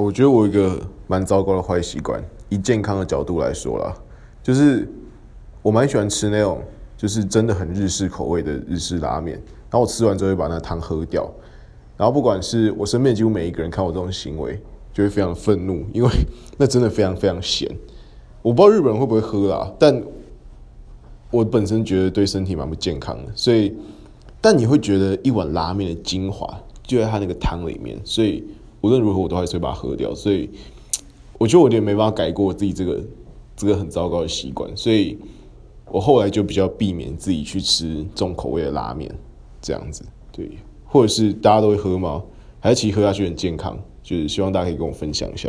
我觉得我有一个蛮糟糕的坏习惯，以健康的角度来说啦，就是我蛮喜欢吃那种就是真的很日式口味的日式拉面，然后我吃完之后会把那汤喝掉，然后不管是我身边几乎每一个人看我这种行为，就会非常愤怒，因为那真的非常非常咸。我不知道日本人会不会喝啦，但我本身觉得对身体蛮不健康的，所以但你会觉得一碗拉面的精华就在它那个汤里面，所以。无论如何，我都还是会把它喝掉，所以我觉得我有点没办法改过我自己这个这个很糟糕的习惯，所以我后来就比较避免自己去吃重口味的拉面，这样子，对，或者是大家都会喝吗？还是其实喝下去很健康？就是希望大家可以跟我分享一下。